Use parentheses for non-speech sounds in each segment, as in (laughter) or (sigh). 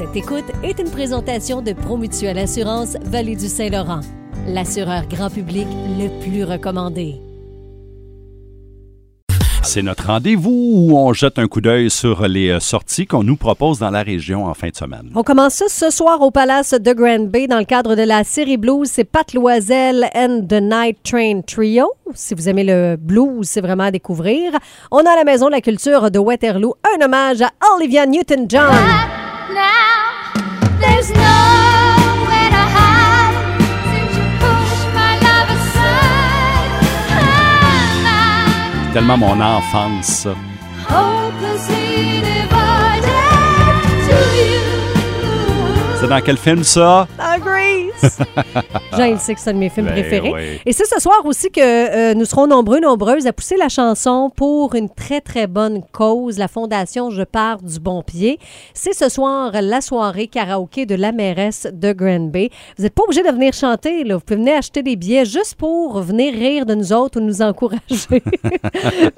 Cette écoute est une présentation de Promutuelle Assurance Vallée du Saint-Laurent, l'assureur grand public le plus recommandé. C'est notre rendez-vous où on jette un coup d'œil sur les euh, sorties qu'on nous propose dans la région en fin de semaine. On commence ça ce soir au Palace de Grand Bay dans le cadre de la série blues. C'est Pat Loisel and the Night Train Trio. Si vous aimez le blues, c'est vraiment à découvrir. On a à la Maison de la Culture de Waterloo un hommage à Olivia Newton-John. Tellement mon enfance. ça. C'est dans quel film ça? Ah, Grease! (laughs) Jean, il sait que c'est un de mes films Ben préférés. oui. Et c'est ce soir aussi que euh, nous serons nombreux, nombreuses à pousser la chanson pour une très, très bonne cause, la Fondation Je pars du bon pied. C'est ce soir la soirée karaoké de la mairesse de Grand Bay. Vous n'êtes pas obligé de venir chanter, là. Vous pouvez venir acheter des billets juste pour venir rire de nous autres ou nous encourager. (laughs)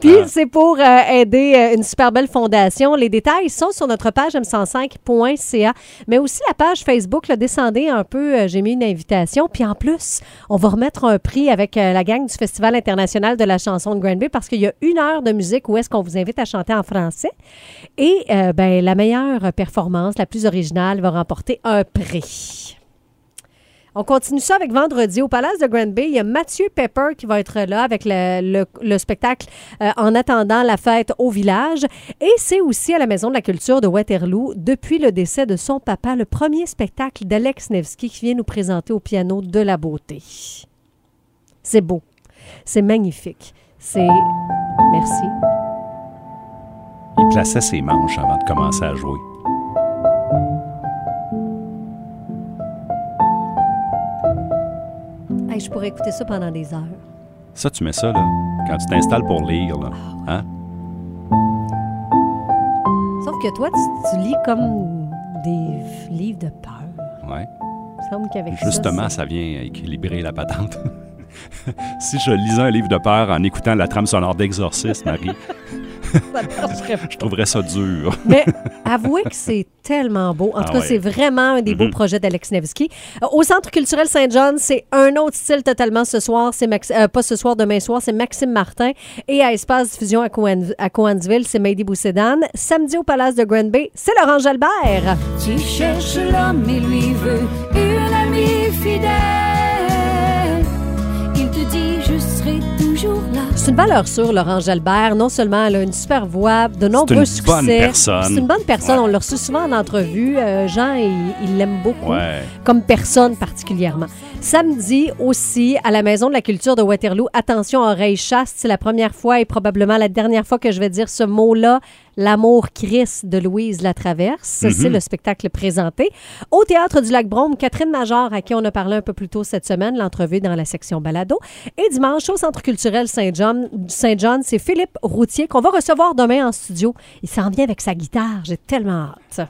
Puis c'est pour euh, aider euh, une super belle fondation. Les détails sont sur notre page m105.ca, mais aussi la page Facebook. Là, descendez un peu, euh, j'ai mis une invitation. Puis en plus, on va remettre un prix avec euh, la gang du Festival international de la chanson de Grand Bay parce qu'il y a une heure de musique où est-ce qu'on vous invite à chanter en français. Et euh, ben, la meilleure performance, la plus originale, va remporter un prix. On continue ça avec vendredi au Palace de Grand Bay. Il y a Mathieu Pepper qui va être là avec le, le- le spectacle euh, En attendant la fête au village. Et c'est aussi à la Maison de la Culture de Waterloo, depuis le décès de son papa, le premier spectacle d'Alex Nevsky qui vient nous présenter au piano de la beauté. C'est beau. C'est magnifique. C'est. Merci. Il plaçait ses manches avant de commencer à jouer. Hey, je pourrais écouter ça pendant des heures. Ça, tu mets ça, là, quand tu t'installes pour lire, là. Hein? Sauf que toi, tu, tu lis comme des livres de peur. Ouais. Il semble qu'avec ça, Justement, c'est- ça vient équilibrer la patente. (laughs) si je lisais un livre de peur en écoutant la trame sonore d'Exorciste, Marie, ça. Je trouverais ça dur. Mais avouez que c'est tellement beau. En Ah tout cas, ouais. c'est vraiment un des beaux Mhm. projets d'Alex Nevsky. Euh, Au Centre culturel Saint-John, c'est un autre style totalement ce soir. C'est Max- euh, pas ce soir, demain soir, c'est Maxime Martin. Et à Espace Diffusion à, Coan- à Coansville, c'est Mehdi Boussédan. Samedi au Palace de Grand Bay, c'est Laurent Jalbert. Tu cherches l'homme et lui veut une amie fidèle. Une valeur sûre, Laurent Jalbert. Non seulement elle a une super voix, de nombreux une succès. bonne personne. C'est une bonne personne. Ouais. On l'a reçu souvent en entrevue. Euh, Jean, il il l'aime beaucoup. Ouais. comme personne particulièrement. Samedi aussi, à la Maison de la Culture de Waterloo, attention, oreille chaste, c'est la première fois et probablement la dernière fois que je vais dire ce mot-là, L'amour Christ de Louise Latraverse. C'est le spectacle présenté. Au Théâtre du Lac-Brome, Catherine Major, à qui on a parlé un peu plus tôt cette semaine, l'entrevue dans la section balado. Et dimanche, au Centre culturel Saint-John, Saint-John, c'est Philippe Routier qu'on va recevoir demain en studio. Il s'en vient avec sa guitare. J'ai tellement hâte.